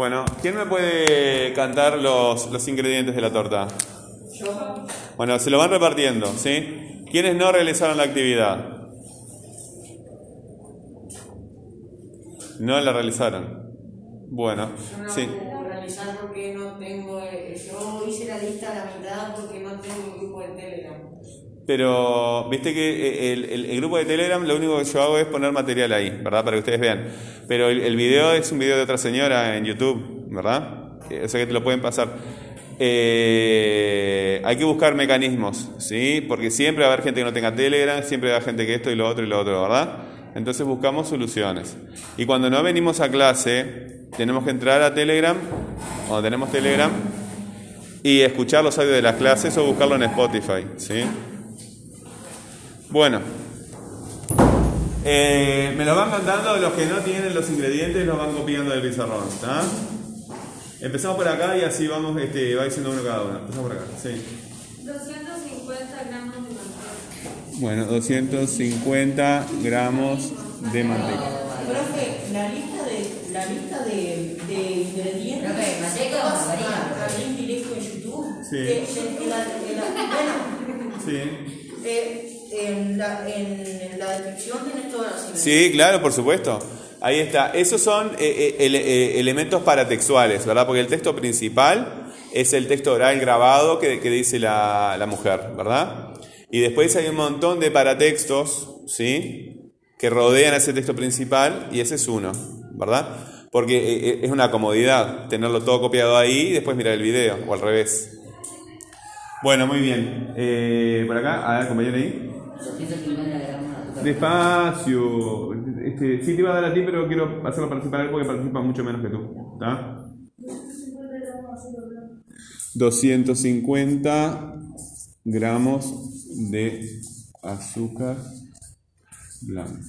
Bueno, ¿quién me puede cantar los, los ingredientes de la torta? Yo. Bueno, se lo van repartiendo, ¿sí? ¿Quiénes no realizaron la actividad? No la realizaron. Bueno, Yo no sí. puedo realizar porque no tengo. eh, Yo hice la lista a la mitad porque no tengo un grupo de Telegram. Pero, viste que el, el- grupo de Telegram lo único que yo hago es poner material ahí, ¿verdad? Para que ustedes vean. Pero el, video es un video de otra señora en YouTube, ¿verdad? Eh, O sea que te lo pueden pasar. Eh, hay que buscar mecanismos, ¿sí? Porque siempre va a haber gente que no tenga Telegram, siempre va a haber gente que esto y lo otro y lo otro, ¿verdad? Entonces buscamos soluciones. Y cuando no venimos a clase, tenemos que entrar a Telegram, cuando tenemos Telegram, y escuchar los audios de las clases o buscarlo en Spotify, ¿sí? Bueno, eh, me lo van contando, los que no tienen los ingredientes los van copiando del pizarrón, ¿está? Empezamos por acá y así vamos, este, va diciendo uno cada uno. Empezamos por acá, sí. 250 gramos de manteca. Bueno, 250 gramos de manteca. Profe, la lista de, la lista de, de ingredientes. Profe, ¿manteca o directo en YouTube? Sí. Que- que- que la- que la- bueno, Sí. eh, en, la, descripción tenés todas las ingredientes. Sí, claro, por supuesto. Ahí está. Esos son eh, eh, ele- eh, elementos paratextuales, ¿verdad? Porque el texto principal es el texto oral grabado que, que dice la, la mujer, ¿verdad? Y después hay un montón de paratextos, ¿sí? Que rodean ese texto principal y ese es uno, ¿verdad? Porque eh, es una comodidad tenerlo todo copiado ahí y después mirar el video, o al revés. Bueno, muy bien. Eh, por acá, a ver, compañero ahí. 250 gramos de azúcar. Despacio. Este, sí te iba a dar a ti, pero quiero hacerlo participar a él porque participa mucho menos que tú. ¿Está? 250 gramos de azúcar blanca.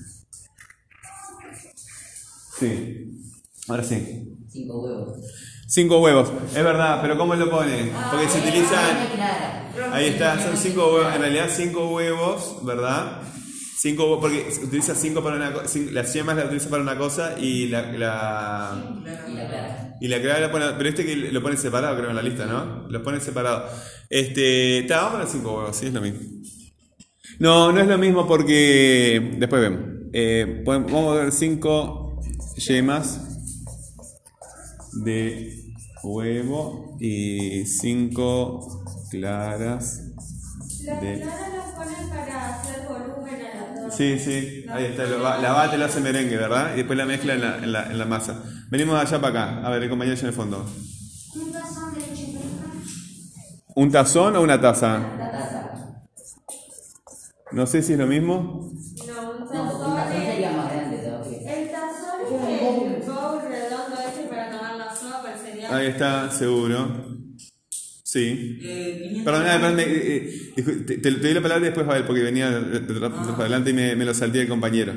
Sí. Ahora sí. 5 huevos. Cinco huevos. Es verdad, pero ¿cómo lo pone? Porque se utilizan... Clara. Ahí está, son cinco huevos, en realidad cinco huevos, ¿verdad? Cinco huevos, porque se utiliza cinco para una cosa, las yemas las utiliza para una cosa y la, la Y la clara. y la clara la pone, pero este que lo pone separado creo en la lista, ¿no? Los pone separado. Este, está, vamos a poner cinco huevos, sí es lo mismo. No, no es lo mismo porque después vemos. Eh, podemos- vamos a ver cinco yemas de huevo y cinco claras Las de claras las ponen para hacer volumen a la torta. Sí, sí, ahí está, la bate, lo hace merengue, ¿verdad? Y después la mezcla en la, en la, en la masa. Venimos de allá para acá, a ver, el compañero en el fondo. Un tazón de leche. ¿Un tazón o una taza? La taza. No sé si es lo mismo. No, un No, un tazón tazón es... sería más grande todavía. El tazón es el bowl redondo ese para tomar la sopa, el cereal. Ahí está, seguro. Sí. Eh, 500 Perdón, ah, perdón, eh, eh, discu- te, te- te doy la palabra después, Abel, porque venía de, para adelante y me, me lo salté el compañero.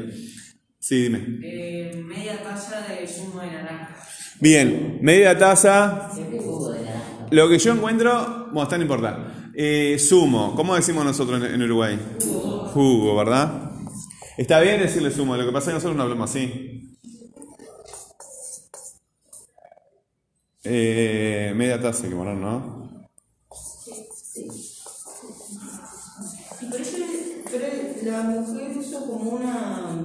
Sí, dime. Eh, media taza de zumo de naranja. Bien, media taza. Jugo de naranja. Lo que yo encuentro, bueno, está no importa. Eh, zumo, ¿cómo decimos nosotros en, en Uruguay? Jugo. ¿verdad? Está bien decirle zumo, lo que pasa es que nosotros no hablamos así. Eh, media taza hay que poner, ¿no? Y pero, eso, pero la mujer usó como una.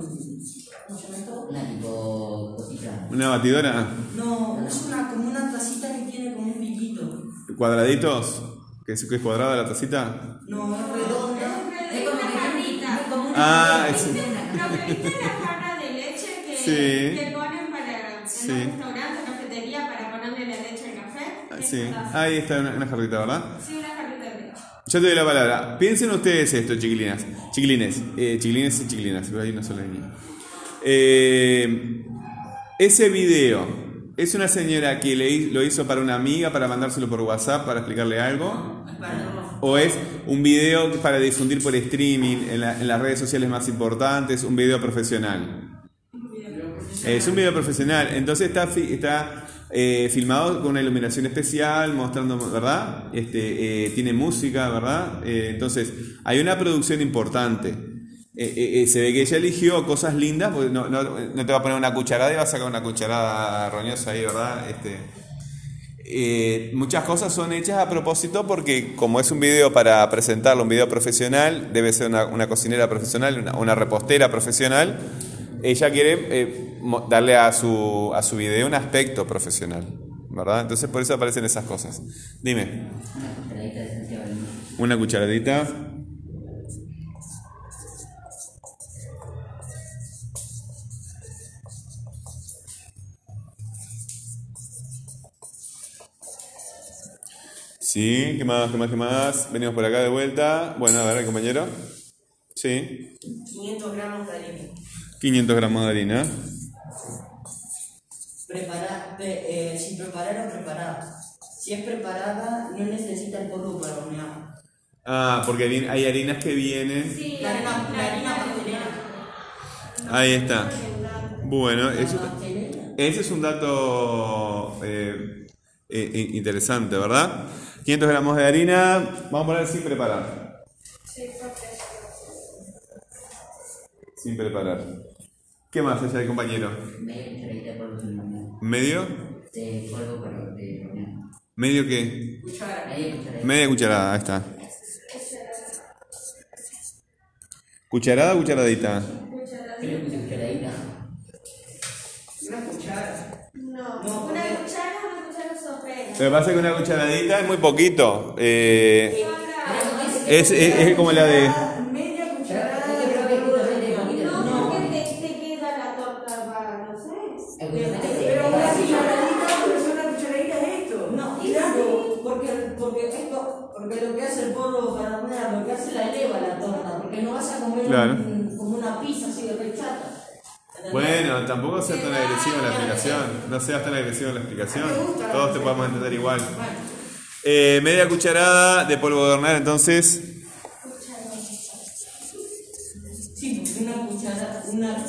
¿Cómo se llama esto? Una tipo cosita. Una batidora, No, es una, como una tacita que tiene como un piquito. cuadraditos, que es, que es cuadrada la tacita. No, es redonda. Es como una jarrita. Como una Ah, es, No, pero viste la jarra de leche que, Sí. que ponen para Sí. un restaurante, cafetería, para ponerle la leche al café. Sí, ahí está una, una jarrita, ¿verdad? Sí, una jarrita de. Yo te doy la palabra. Piensen ustedes esto, chiquilinas. Chiquilines. Eh, chiquilines y chiquilinas, pero hay una sola niña. Eh, ese video, ¿es una señora que le lo hizo para una amiga, para mandárselo por WhatsApp, para explicarle algo? ¿O es un video para difundir por streaming en, la- en las redes sociales más importantes, un video profesional? Es un video profesional, entonces está, está eh, filmado con una iluminación especial, mostrando, ¿verdad? Este, eh, tiene música, ¿verdad? Eh, entonces, hay una producción importante. se ve que ella eligió cosas lindas, porque no, no, no te va a poner una cucharada y va a sacar una cucharada roñosa ahí, ¿verdad? Este, muchas cosas son hechas a propósito porque como es un video para presentarlo, un video profesional, debe ser una, cocinera profesional, una, una repostera profesional, ella quiere darle a su, a su video un aspecto profesional, ¿verdad? Entonces por eso aparecen esas cosas. Dime, Una cucharadita. Sí, ¿qué más, qué más, qué más? Venimos por acá de vuelta. Bueno, a ver, compañero. Sí, 500 gramos de harina. 500 gramos de harina. Prepara, pre- eh, si preparada o preparada. Si es preparada, no necesita el polvo para hornear. Ah, porque hay harinas que vienen. Sí, La harina, la harina pastelera. Ahí está. Bueno, eso, ese es un dato eh, eh, interesante, ¿verdad? 500 gramos de harina, vamos a poner sin preparar. Sí, porque- Sin preparar. ¿Qué más allá, compañero? Media cucharadita de polvo de hornear. ¿Medio? De polvo para de hornear. ¿Medio qué? Media cucharada, ahí está. ¿Cucharada o cucharadita? Cucharadita. Una cuchara. No, No, una cuchara, una cuchara sopera. Lo que pasa es que una cucharadita es muy poquito. eh, es- es como la de... Media cucharada Yo de creo que justamente mamita. No, porque te, te queda la torta para, no sé. El justamente se Pero una queda así. cucharadita, pero es una cucharadita es esto. No, claro, porque, porque esto, porque lo que hace el polvo para hornear, lo que hace la eleva la torta, porque no vas a comer Claro. un- como una pizza así de rechata. ¿entendés? Bueno, tampoco sea tan agresiva la explicación. No seas tan agresiva la explicación. Todos te podemos entender igual. Eh, media cucharada de polvo de hornear, entonces. Sí, una cuchara, una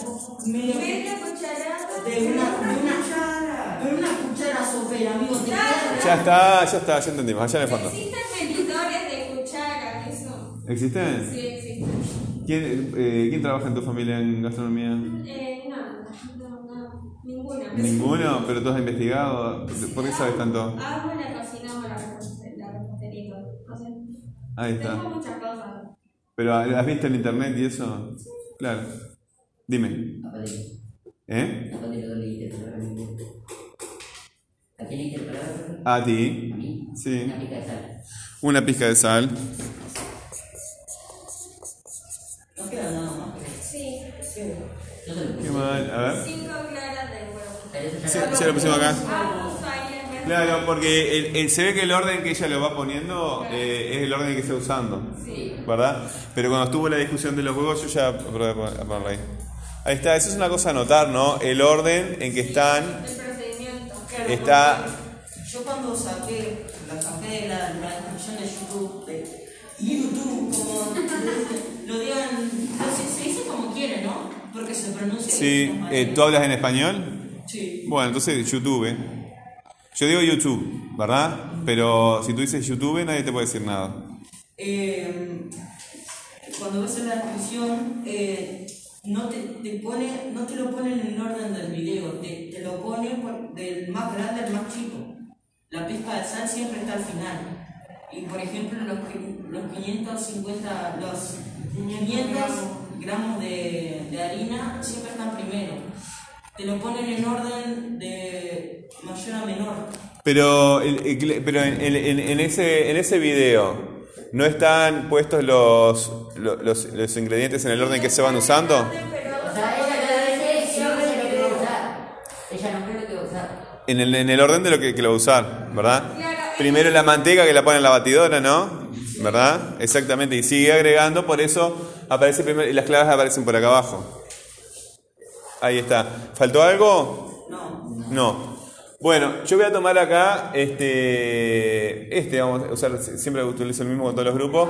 media, cucharada. de una, cuchara, de una cuchara sopera, amigo, te queda Ya está, ya está, ya entendimos. Allá en el fondo. Existen medidores de cuchara, eso. ¿Existen? Sí, existen. ¿Quién, eh, ¿Quién trabaja en tu familia en gastronomía? Eh, no, ninguna. Ninguno, pero tú has investigado. ¿Por qué sabes tanto? Amo la cocina, amo la repostería. O Ahí está. tengo muchas cosas. ¿Pero has visto en internet y eso? Claro. Dime. ¿Eh? ¿A quién hay que preparar? A ¿A ti. mí? Sí. Una pica de sal. Una pizca de sal. No queda nada más. Sí. Qué mal. A ver. cinco claras de huevo. Ya Sí, lo- sí, lo pusimos acá. Claro, porque el- el- se ve que el orden que ella lo va poniendo eh, es el orden que está usando. Sí. ¿Verdad? Pero cuando estuvo la discusión de los huevos, yo ya probé a pon- a ponerlo ahí. Ahí está, eso es una cosa a notar, ¿no? El orden en que están El procedimiento. Claro, está. Yo cuando saqué, la saqué de la, la descripción de YouTube, de YouTube, como lo digan, sé, se dice como quieren, ¿no? Porque se pronuncia Sí, eh. ¿tú hablas en español? Sí. Bueno, entonces YouTube. Yo digo YouTube, ¿verdad? Pero si tú dices YouTube, nadie te puede decir nada. Eh, cuando ves la descripción, eh, no, te, te pone, no te lo pone en el orden del video, te, te lo pone por- del más grande al más chico. La pizca de sal siempre está al final. Y por ejemplo, los, los 550, los 500 gramos de, de harina siempre están primero. Te lo ponen en orden de mayor a menor. Pero, pero en, en- en ese, en ese video, ¿no están puestos los, los, los- ingredientes en el orden que se van usando? O sea, ella no usar. En el, en el orden de lo que, que lo va a usar, ¿verdad? Claro, Primero la manteca que la pone en la batidora, ¿no? ¿Verdad? Exactamente, y sigue agregando, por eso aparece primero, y las claves aparecen por acá abajo. Ahí está. ¿Faltó algo? No. No. Bueno, yo voy a tomar acá este, este vamos a usar, siempre utilizo el mismo con todos los grupos.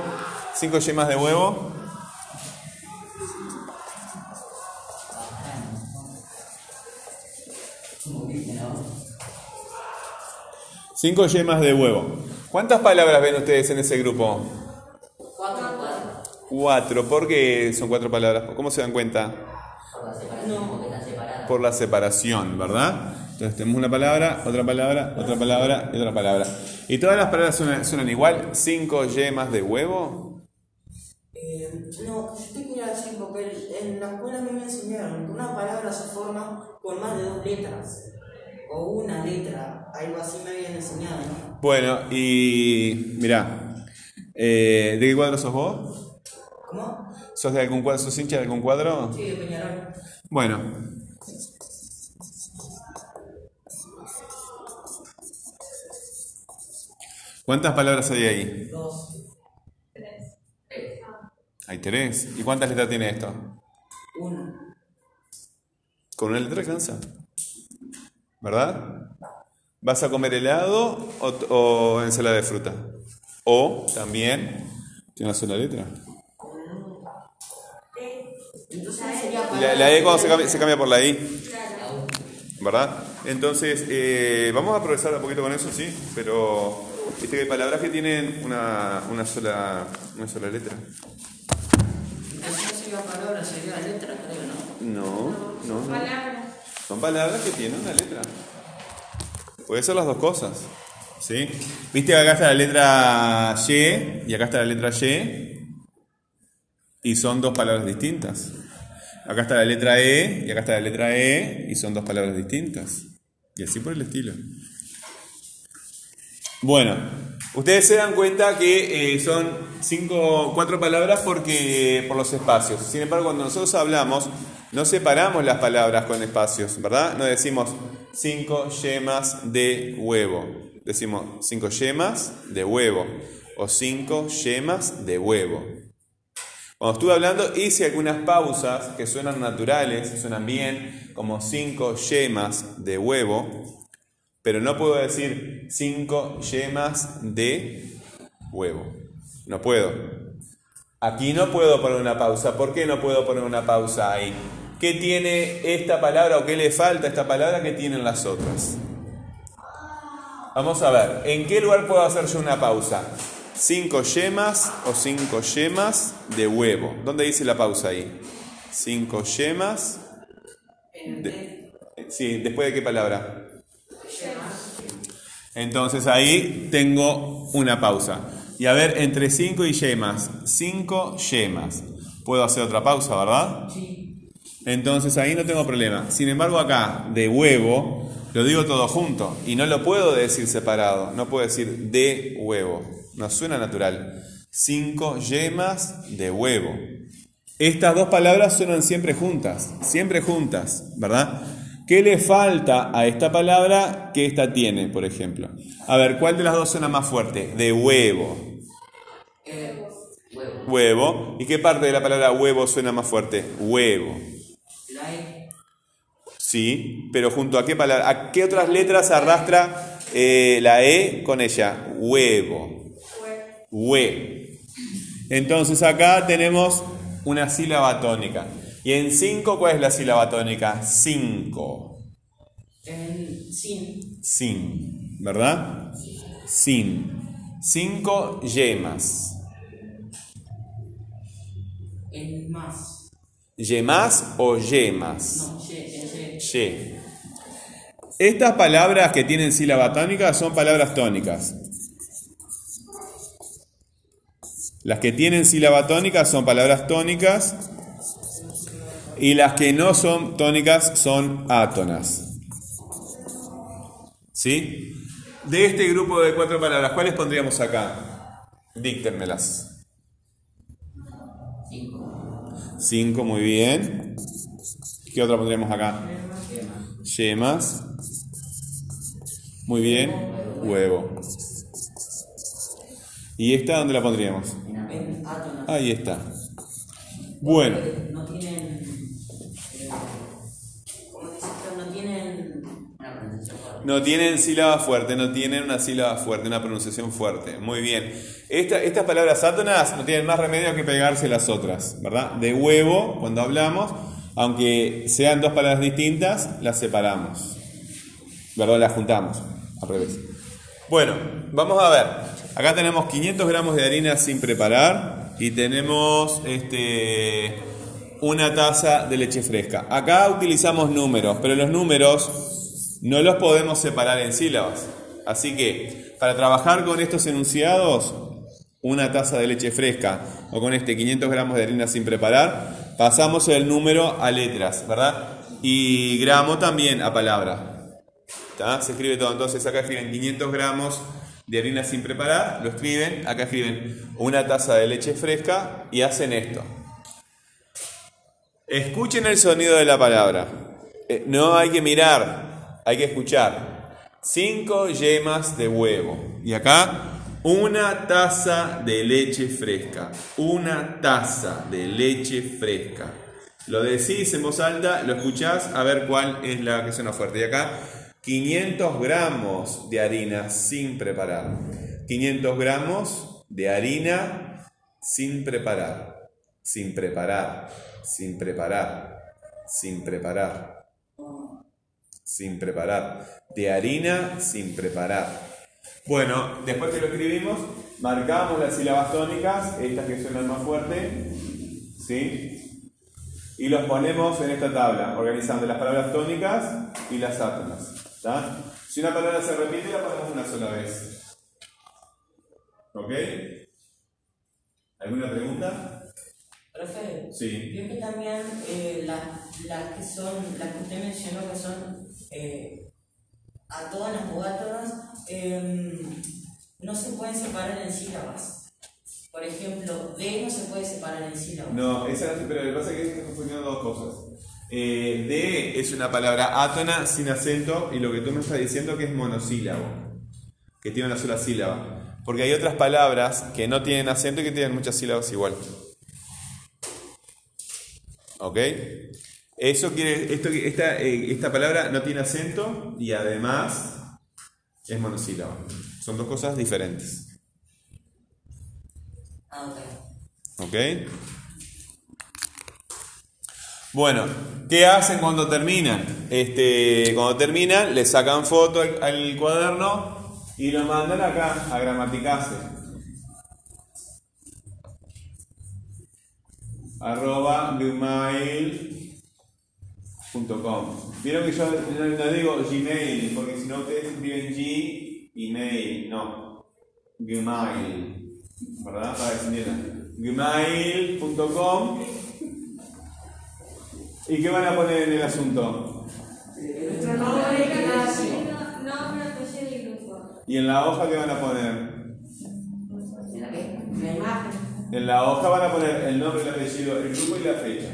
Cinco yemas de huevo. ¿no? Cinco yemas de huevo. ¿Cuántas palabras ven ustedes en ese grupo? Cuatro, cuatro. ¿Por qué son cuatro palabras? ¿Cómo se dan cuenta? Por Por la separación, ¿verdad? Entonces tenemos una palabra, otra palabra, otra palabra y otra palabra. ¿Y todas las palabras suenan, suenan igual? ¿Cinco yemas de huevo? Eh, no, yo te quería decir porque en la escuela a mí me enseñaron que una palabra se forma con más de dos letras. O una letra, algo así me habían enseñado, ¿no? Bueno, y mirá, eh, ¿de qué cuadro sos vos? ¿Cómo? ¿Sos de algún cuadro? ¿Sos hincha de algún cuadro? Sí, de Peñarol. Bueno. ¿Cuántas palabras hay ahí? Dos. Hay tres. ¿Y cuántas letras tiene esto? Una. Con una letra alcanza. ¿Verdad? ¿Vas a comer helado o, o ensalada de fruta? O también tiene una sola letra. La, E cuando se cambia, por la I. ¿Verdad? Entonces, eh, vamos a progresar un poquito con eso, sí, pero hay palabras que tienen una, una, sola, una sola letra. No sería palabra, sería letra, creo, ¿no? No, no, no. Palabras. Son palabras que tienen una letra. Puede ser las dos cosas. ¿Sí? Viste que acá está la letra Y y acá está la letra Y. Y son dos palabras distintas. Acá está la letra E y acá está la letra E y son dos palabras distintas. Y así por el estilo. Bueno, ustedes se dan cuenta que eh, son cinco, cuatro palabras porque por los espacios. Sin embargo, cuando nosotros hablamos, no separamos las palabras con espacios, ¿verdad? No decimos cinco yemas de huevo. Decimos cinco yemas de huevo o cinco yemas de huevo. Cuando estuve hablando hice algunas pausas que suenan naturales, suenan bien, como cinco yemas de huevo, pero no puedo decir cinco yemas de huevo. No puedo. Aquí no puedo poner una pausa. ¿Por qué no puedo poner una pausa ahí? ¿Qué tiene esta palabra o qué le falta a esta palabra que tienen las otras? Vamos a ver, ¿en qué lugar puedo hacer yo una pausa? Cinco yemas o cinco yemas de huevo. ¿Dónde dice la pausa ahí? Cinco yemas. de- sí, ¿después de qué palabra? Entonces ahí tengo una pausa. Y a ver, entre 5 y yemas. 5 yemas. Puedo hacer otra pausa, ¿verdad? Sí. Entonces ahí no tengo problema. Sin embargo, acá, de huevo, lo digo todo junto. Y no lo puedo decir separado. No puedo decir de huevo. No suena natural. 5 yemas de huevo. Estas dos palabras suenan siempre juntas. Siempre juntas, ¿verdad? ¿Qué le falta a esta palabra que esta tiene, por ejemplo? A ver, ¿cuál de las dos suena más fuerte? De huevo. Huevo. ¿Y qué parte de la palabra huevo suena más fuerte? Huevo. Sí, pero junto a qué palabra, a qué otras letras arrastra eh, la E con ella? Huevo. Hue. Entonces acá tenemos una sílaba tónica. Y en 5, ¿cuál es la sílaba tónica? 5. En sin. Sin, ¿verdad? Sin. Cinco yemas. En más. ¿Yemas o yemas? No, ye, ye. Ye. Estas palabras que tienen sílaba tónica son palabras tónicas. Las que tienen sílaba tónica son palabras tónicas y las que no son tónicas son átonas. ¿Sí? De este grupo de cuatro palabras, ¿cuáles pondríamos acá? Díctenmelas. Cinco. Cinco, muy bien. ¿Qué otra pondríamos acá? Yemas. Muy bien. Huevo. ¿Y esta dónde la pondríamos? En átonas. Ahí está. Bueno, No tienen. eh, ¿Cómo dice? No tienen. Una pronunciación fuerte. no tienen sílaba fuerte, no tienen una sílaba fuerte, una pronunciación fuerte. Muy bien. Esta- estas palabras átonas no tienen más remedio que pegarse las otras, ¿verdad? De huevo, cuando hablamos, aunque sean dos palabras distintas, las separamos. ¿Verdad? Las juntamos. Al revés. Bueno, vamos a ver. Acá tenemos 500 gramos de harina sin preparar. y tenemos este, una taza de leche fresca. Acá utilizamos números, pero los números no los podemos separar en sílabas. Así que para trabajar con estos enunciados, una taza de leche fresca o con este 500 gramos de harina sin preparar, pasamos el número a letras, ¿verdad? Y gramo también a palabra. Se escribe todo. Entonces acá escriben 500 gramos de harina sin preparar, lo escriben, acá escriben una taza de leche fresca y hacen esto. Escuchen el sonido de la palabra. Eh, No hay que mirar, hay que escuchar. Cinco yemas de huevo. Y acá una taza de leche fresca. Una taza de leche fresca. Lo decís en voz alta, lo escuchás, a ver cuál es la que suena fuerte. Y acá 500 gramos de harina sin preparar. 500 gramos de harina sin preparar. Sin preparar. Sin preparar. Sin preparar. Sin preparar. De harina sin preparar. Bueno, después que lo escribimos, marcamos las sílabas tónicas, estas que suenan más fuerte. ¿Sí? y los ponemos en esta tabla, organizando las palabras tónicas y las átonas. ¿Tá? Si una palabra se repite, la ponemos una sola vez. ¿Ok? ¿Alguna pregunta? Profe, Sí. que también eh, las las que son, las que usted mencionó que son eh, atónas o átonas, em, no se pueden separar en sílabas. Por ejemplo, D no se puede separar en sílabas. No, esa, pero lo que pasa es que estás confundiendo dos cosas. Eh, de es una palabra átona sin acento y lo que tú me estás diciendo que es monosílabo, que tiene una sola sílaba. Porque hay otras palabras que no tienen acento y que tienen muchas sílabas igual. ¿Ok? Eso quiere, esto, esta, eh, esta palabra no tiene acento y además es monosílaba. Son dos cosas diferentes. Ah, ok. ¿Ok? Bueno, ¿qué hacen cuando terminan? Este, cuando terminan, le sacan foto al, cuaderno y lo mandan acá a Gramaticase. arroba gmail.com Vieron que yo no, digo Gmail, porque si no ustedes escriben G, email, no. Gmail, ¿verdad? Para que se. Gmail.com ¿Y qué van a poner en el asunto? Nuestro nombre. Nombre, apellido y grupo. ¿Y en la hoja qué van a poner? La imagen. En la hoja van a poner el nombre, el apellido, el grupo y la fecha.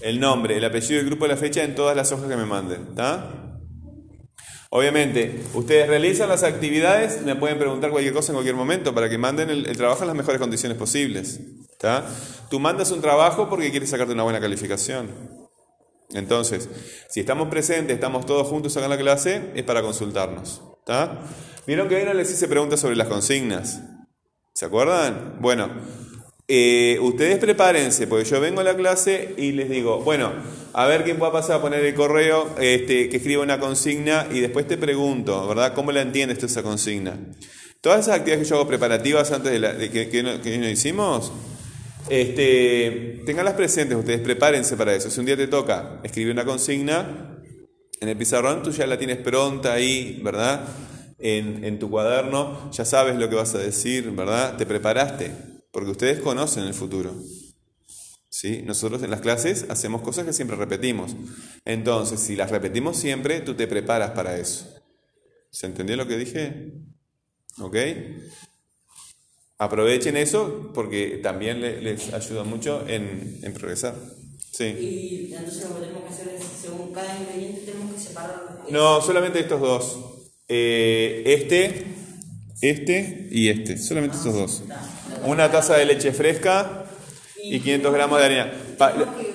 El nombre, el apellido, el grupo y la fecha en todas las hojas que me manden. ¿Está? Obviamente, ustedes realizan las actividades, me pueden preguntar cualquier cosa en cualquier momento para que manden el, el trabajo en las mejores condiciones posibles. Tú mandas un trabajo porque quieres sacarte una buena calificación. Entonces, si estamos presentes, estamos todos juntos acá en la clase, es para consultarnos. ¿Vieron que hoy no les hice preguntas sobre las consignas? ¿Se acuerdan? Bueno, eh, ustedes prepárense, porque yo vengo a la clase y les digo, bueno, a ver quién pueda pasar a poner el correo, este, que escriba una consigna y después te pregunto, ¿verdad? ¿Cómo la entiendes tú esa consigna? Todas esas actividades que yo hago preparativas antes de, que, que, que no hicimos, este, tenganlas presentes ustedes, prepárense para eso. Si un día te toca escribir una consigna en el pizarrón, tú ya la tienes pronta ahí, ¿verdad? En, en tu cuaderno, ya sabes lo que vas a decir, ¿verdad? Te preparaste, porque ustedes conocen el futuro. ¿Sí? Nosotros en las clases hacemos cosas que siempre repetimos. Entonces, si las repetimos siempre, tú te preparas para eso. ¿Se entendió lo que dije? ¿Ok? Aprovechen eso porque también le- les ayuda mucho en, en progresar. Sí. Y entonces lo que tenemos que hacer es, según cada ingrediente, tenemos que separarlo. No, solamente estos dos. Eh, este, este y este. Solamente estos dos. Una taza de leche fresca y 500 gramos de harina. Tenemos que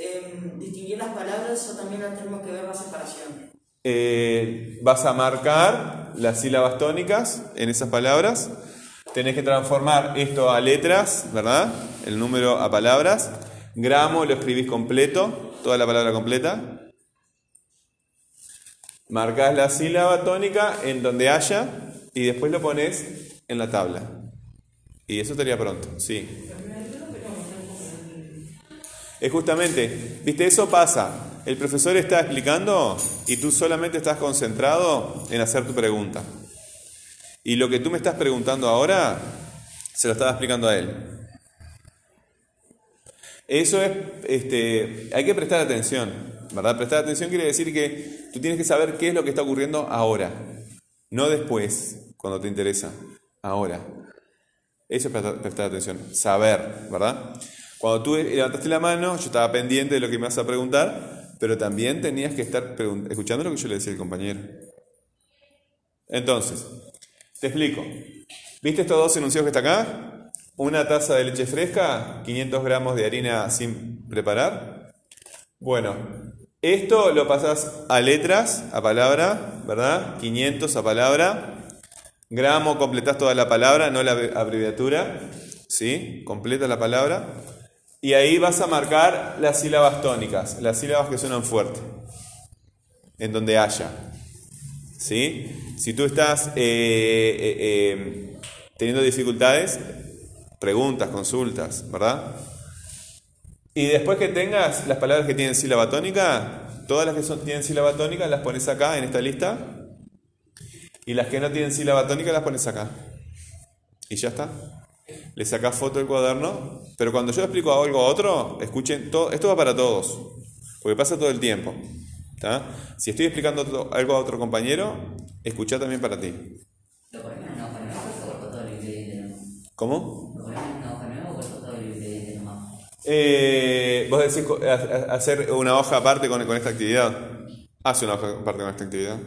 em, distinguir las palabras o también tenemos que ver la separación. Eh, vas a marcar las sílabas tónicas en esas palabras. Tenés que transformar esto a letras, ¿verdad? El número a palabras. Gramo lo escribís completo, toda la palabra completa. Marcás la sílaba tónica en donde haya y después lo pones en la tabla. Y eso estaría pronto, sí. Es justamente, viste, eso pasa. El profesor está explicando y tú solamente estás concentrado en hacer tu pregunta. Y lo que tú me estás preguntando ahora, se lo estaba explicando a él. Eso es, este, hay que prestar atención, ¿verdad? Prestar atención quiere decir que tú tienes que saber qué es lo que está ocurriendo ahora, no después, cuando te interesa, ahora. Eso es prestar, atención, saber, ¿verdad? Cuando tú levantaste la mano, yo estaba pendiente de lo que me vas a preguntar, pero también tenías que estar escuchando lo que yo le decía al compañero. Entonces, te explico. ¿Viste estos dos enunciados que está acá? Una taza de leche fresca, 500 gramos de harina sin preparar. Bueno, esto lo pasas a letras, a palabra, ¿verdad? 500 a palabra. Gramo, completás toda la palabra, no la abreviatura. ¿Sí? Completa la palabra. Y ahí vas a marcar las sílabas tónicas, las sílabas que suenan fuerte, en donde haya. ¿Sí? Si tú estás eh, eh, eh, teniendo dificultades, preguntas, consultas, ¿verdad? Y después que tengas las palabras que tienen sílaba tónica, todas las que son, tienen sílaba tónica las pones acá en esta lista. Y las que no tienen sílaba tónica las pones acá. Y ya está. Le sacás foto del cuaderno. Pero cuando yo explico algo a otro, escuchen, todo, esto va para todos. Porque pasa todo el tiempo. ¿Tá? Si estoy explicando otro- algo a otro compañero, escucha también para ti. ¿Lo ponemos en una hoja nueva o se borró todo el ingrediente nomás? ¿Cómo? ¿Lo ponemos en una hoja nueva o borró todo el ingrediente nomás? Eh, vos decís hacer una hoja aparte con, con esta actividad. Hace una hoja aparte con esta actividad.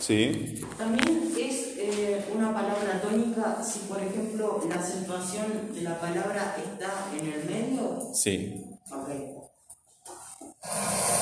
Sí. También es eh, una palabra tónica si, por ejemplo, la acentuación de la palabra está en el medio. Sí. you